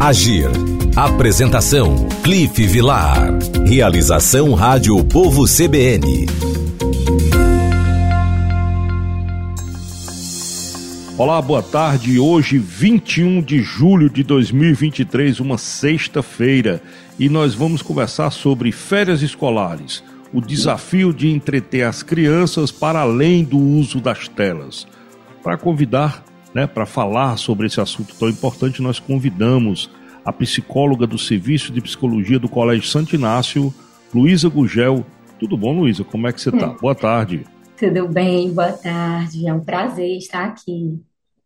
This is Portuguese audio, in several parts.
Agir. Apresentação: Cliff Vilar. Realização Rádio Povo CBN. Olá, boa tarde. Hoje, 21 de julho de 2023, uma sexta-feira, e nós vamos conversar sobre férias escolares, o desafio de entreter as crianças para além do uso das telas. Para convidar né, para falar sobre esse assunto tão importante, nós convidamos a psicóloga do Serviço de Psicologia do Colégio Santo Inácio, Luísa Gugel. Tudo bom, Luísa? Como é que você está? Boa tarde. Tudo bem, boa tarde. É um prazer estar aqui.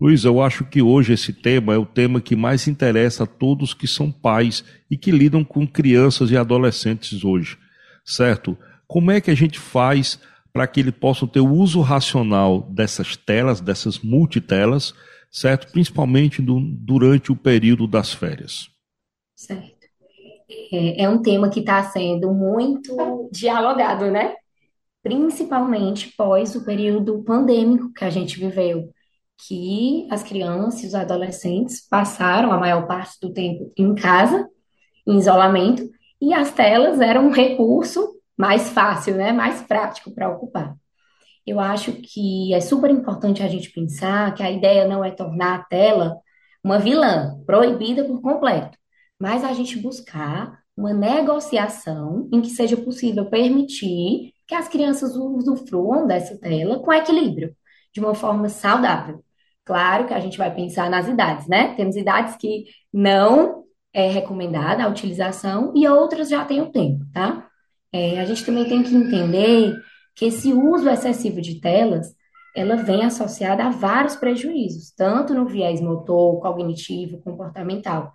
Luísa, eu acho que hoje esse tema é o tema que mais interessa a todos que são pais e que lidam com crianças e adolescentes hoje, certo? Como é que a gente faz para que ele possa ter o uso racional dessas telas, dessas multitelas, certo? Principalmente do, durante o período das férias. Certo. É, é um tema que está sendo muito dialogado, né? Principalmente pós o período pandêmico que a gente viveu, que as crianças e os adolescentes passaram a maior parte do tempo em casa, em isolamento, e as telas eram um recurso mais fácil, né? Mais prático para ocupar. Eu acho que é super importante a gente pensar que a ideia não é tornar a tela uma vilã, proibida por completo, mas a gente buscar uma negociação em que seja possível permitir que as crianças usufruam dessa tela com equilíbrio, de uma forma saudável. Claro que a gente vai pensar nas idades, né? Temos idades que não é recomendada a utilização e outras já têm o tempo, tá? É, a gente também tem que entender que esse uso excessivo de telas, ela vem associada a vários prejuízos, tanto no viés motor, cognitivo, comportamental.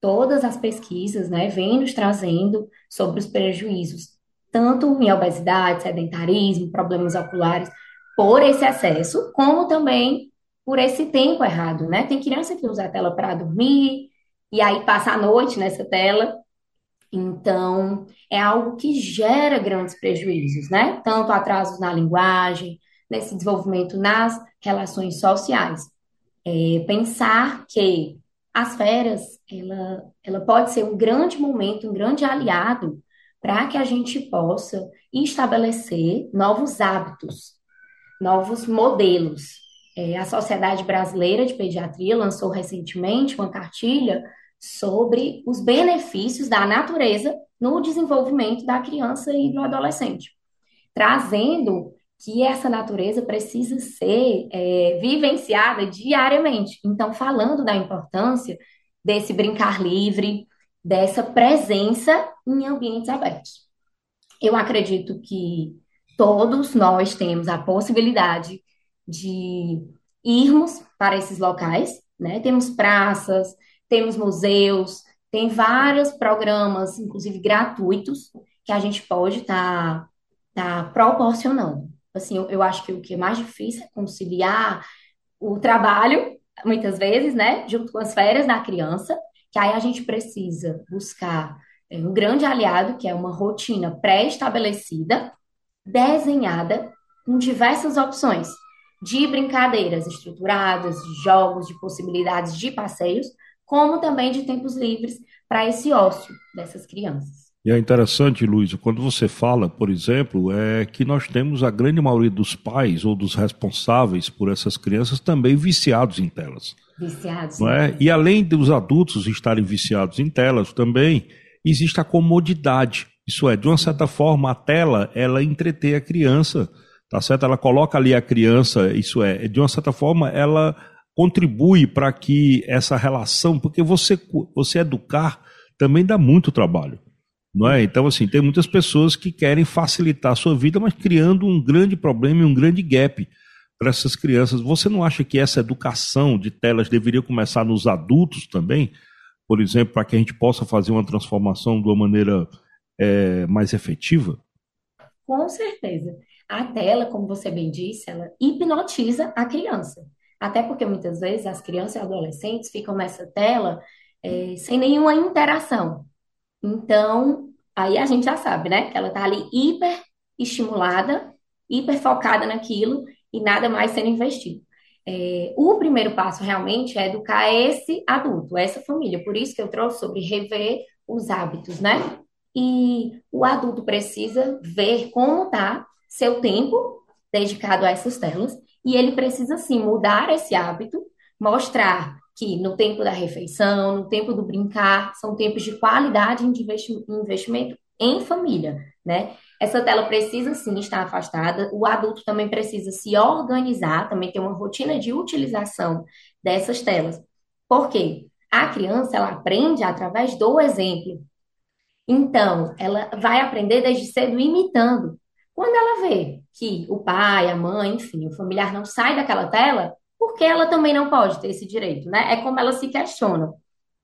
Todas as pesquisas, né, vêm nos trazendo sobre os prejuízos, tanto em obesidade, sedentarismo, problemas oculares, por esse excesso, como também por esse tempo errado, né? Tem criança que usa a tela para dormir, e aí passa a noite nessa tela, então, é algo que gera grandes prejuízos, né? Tanto atrasos na linguagem, nesse desenvolvimento nas relações sociais. É, pensar que as férias, ela, ela pode ser um grande momento, um grande aliado para que a gente possa estabelecer novos hábitos, novos modelos. É, a Sociedade Brasileira de Pediatria lançou recentemente uma cartilha sobre os benefícios da natureza no desenvolvimento da criança e do adolescente, trazendo que essa natureza precisa ser é, vivenciada diariamente. Então, falando da importância desse brincar livre, dessa presença em ambientes abertos. Eu acredito que todos nós temos a possibilidade de irmos para esses locais, né? Temos praças, temos museus, tem vários programas, inclusive gratuitos, que a gente pode estar tá, tá proporcionando. Assim, eu, eu acho que o que é mais difícil é conciliar o trabalho, muitas vezes, né, junto com as férias da criança, que aí a gente precisa buscar é, um grande aliado, que é uma rotina pré-estabelecida, desenhada com diversas opções de brincadeiras estruturadas, de jogos, de possibilidades de passeios, como também de tempos livres para esse ócio dessas crianças. E é interessante, Luiz, quando você fala, por exemplo, é que nós temos a grande maioria dos pais ou dos responsáveis por essas crianças também viciados em telas. Viciados. Não é? E além dos adultos estarem viciados em telas, também existe a comodidade. Isso é, de uma certa forma, a tela, ela entretém a criança, tá certo? Ela coloca ali a criança, isso é, de uma certa forma, ela contribui para que essa relação, porque você, você educar também dá muito trabalho. Não é? Então, assim, tem muitas pessoas que querem facilitar a sua vida, mas criando um grande problema e um grande gap para essas crianças. Você não acha que essa educação de telas deveria começar nos adultos também? Por exemplo, para que a gente possa fazer uma transformação de uma maneira é, mais efetiva? Com certeza. A tela, como você bem disse, ela hipnotiza a criança. Até porque muitas vezes as crianças e adolescentes ficam nessa tela é, sem nenhuma interação. Então, aí a gente já sabe, né? Que ela está ali hiper estimulada, hiper focada naquilo e nada mais sendo investido. é, o primeiro passo realmente é educar esse adulto, essa família. Por isso que eu trouxe sobre rever os hábitos, né? E o adulto precisa ver como está seu tempo dedicado a essas telas e ele precisa sim mudar esse hábito, mostrar que no tempo da refeição, no tempo do brincar, são tempos de qualidade de investimento em família, né? Essa tela precisa sim estar afastada, o adulto também precisa se organizar, também ter uma rotina de utilização dessas telas. Por quê? A criança, ela aprende através do exemplo. Então, ela vai aprender desde cedo imitando. Quando ela vê que o pai, a mãe, enfim, o familiar não sai daquela tela, por que ela também não pode ter esse direito, né? É como ela se questiona.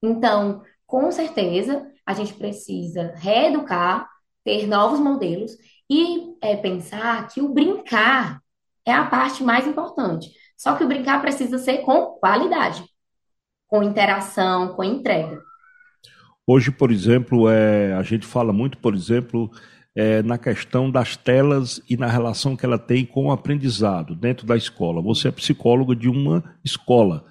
Então, com certeza, a gente precisa reeducar, ter novos modelos e é, pensar que o brincar é a parte mais importante. Só que o brincar precisa ser com qualidade, com interação, com entrega. Hoje, por exemplo, é, a gente fala muito, por exemplo, é, na questão das telas e na relação que ela tem com o aprendizado dentro da escola. Você é psicóloga de uma escola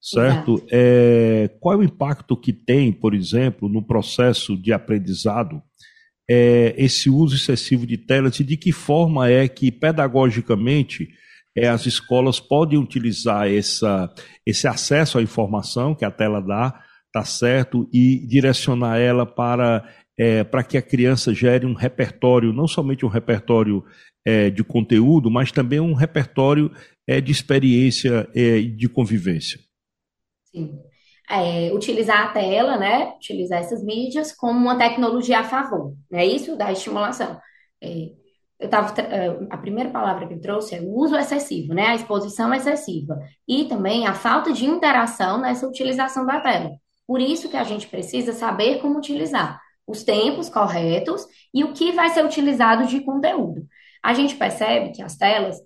certo? É, qual é o impacto que tem, por exemplo, no processo de aprendizado é, esse uso excessivo de telas e de que forma é que, pedagogicamente, é, as escolas podem utilizar essa, esse acesso à informação que a tela dá, tá certo, e direcionar ela para, é, para que a criança gere um repertório, não somente um repertório é, de conteúdo, mas também um repertório é, de experiência e de convivência. Sim. É, utilizar a tela, né? Utilizar essas mídias como uma tecnologia a favor, é Isso da estimulação. É, eu tava, é, a primeira palavra que eu trouxe é o uso excessivo, né? A exposição excessiva. E também a falta de interação nessa utilização da tela. Por isso que a gente precisa saber como utilizar os tempos corretos e o que vai ser utilizado de conteúdo. A gente percebe que as telas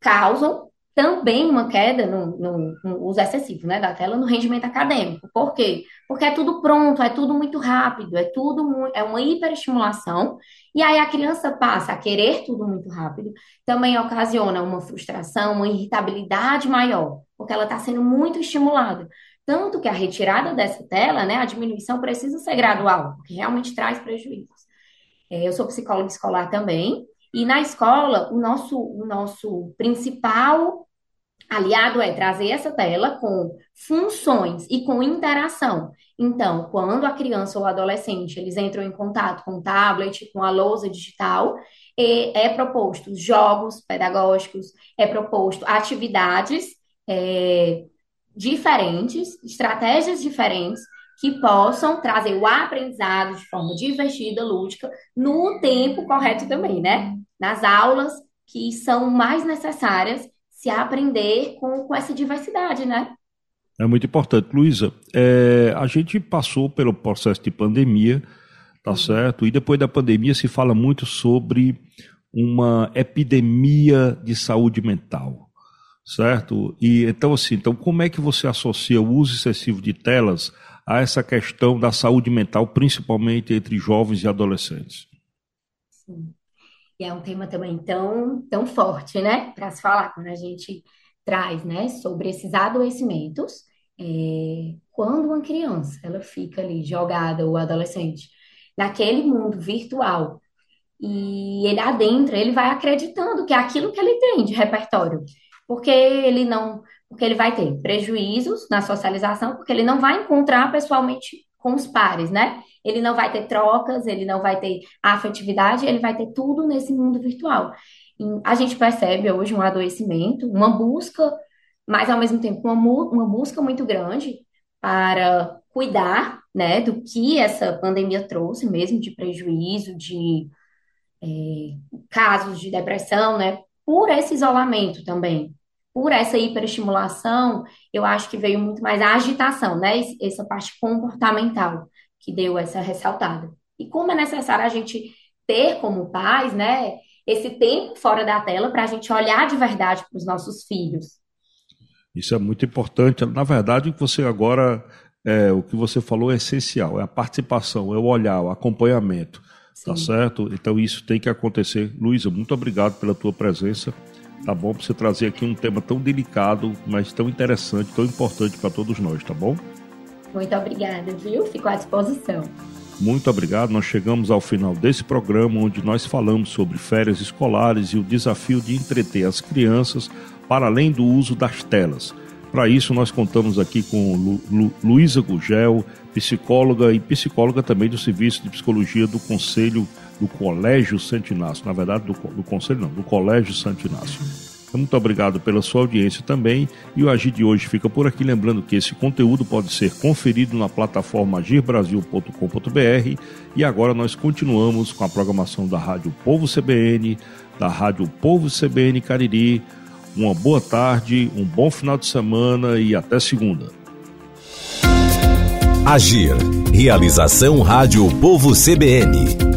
causam também uma queda no, no, no, uso excessivo né, da tela no rendimento acadêmico. Por quê? Porque é tudo pronto, é tudo muito rápido, é tudo é uma hiperestimulação, e aí a criança passa a querer tudo muito rápido, também ocasiona uma frustração, uma irritabilidade maior, porque ela está sendo muito estimulada. Tanto que a retirada dessa tela, né, a diminuição precisa ser gradual, porque realmente traz prejuízos. É, eu sou psicóloga escolar também, e na escola, o nosso, o nosso principal Aliado é trazer essa tela com funções e com interação. Então, quando a criança ou o adolescente eles entram em contato com o tablet, com a lousa digital, é, proposto jogos pedagógicos, é proposto atividades é, diferentes, estratégias diferentes que possam trazer o aprendizado de forma divertida, lúdica, no tempo correto também, né? Nas aulas que são mais necessárias se aprender com, com essa diversidade, né? É muito importante. Luísa, é, a gente passou pelo processo de pandemia, tá uhum. certo? E depois da pandemia se fala muito sobre uma epidemia de saúde mental, certo? E então assim, então como é que você associa o uso excessivo de telas a essa questão da saúde mental, principalmente entre jovens e adolescentes? Sim. E é um tema também tão, tão forte, né, para se falar quando a gente traz, né, sobre esses adoecimentos. É, quando uma criança ela fica ali jogada, ou adolescente, naquele mundo virtual, e ele adentra, ele vai acreditando que é aquilo que ele tem de repertório, porque ele não, porque ele vai ter prejuízos na socialização, porque ele não vai encontrar pessoalmente com os pares, né? Ele não vai ter trocas, ele não vai ter afetividade, ele vai ter tudo nesse mundo virtual. E a gente percebe hoje um adoecimento, uma busca, mas ao mesmo tempo uma, uma busca muito grande para cuidar, né, do que essa pandemia trouxe mesmo de prejuízo, de é, casos de depressão, né, por esse isolamento também por essa hiperestimulação, eu acho que veio muito mais a agitação, né? Essa parte comportamental que deu essa ressaltada. E como é necessário a gente ter como pais, né, esse tempo fora da tela para a gente olhar de verdade para os nossos filhos. Isso é muito importante. Na verdade, o que você agora, é, o que você falou é essencial, é a participação, é o olhar, o acompanhamento, tá Sim. tá certo? Então isso tem que acontecer. Luísa, muito obrigado pela tua presença tá bom? Para você trazer aqui um tema tão delicado, mas tão interessante, tão importante para todos nós, tá bom? Muito obrigada, viu? Fico à disposição. Muito obrigado. Nós chegamos ao final desse programa onde nós falamos sobre férias escolares e o desafio de entreter as crianças para além do uso das telas. Para isso, nós contamos aqui com Lu, Lu, Luísa Gugel, psicóloga e psicóloga também do Serviço de Psicologia do Conselho do Colégio Santo Inácio. Na verdade, do, do Conselho não, do Colégio Santo Inácio. Muito obrigado pela sua audiência também. E o Agir de hoje fica por aqui. Lembrando que esse conteúdo pode ser conferido na plataforma agirbrasil.com.br. E agora nós continuamos com a programação da Rádio Povo CBN, da Rádio Povo CBN Cariri. Uma boa tarde, um bom final de semana e até segunda. Agir. Realização Rádio Povo CBN.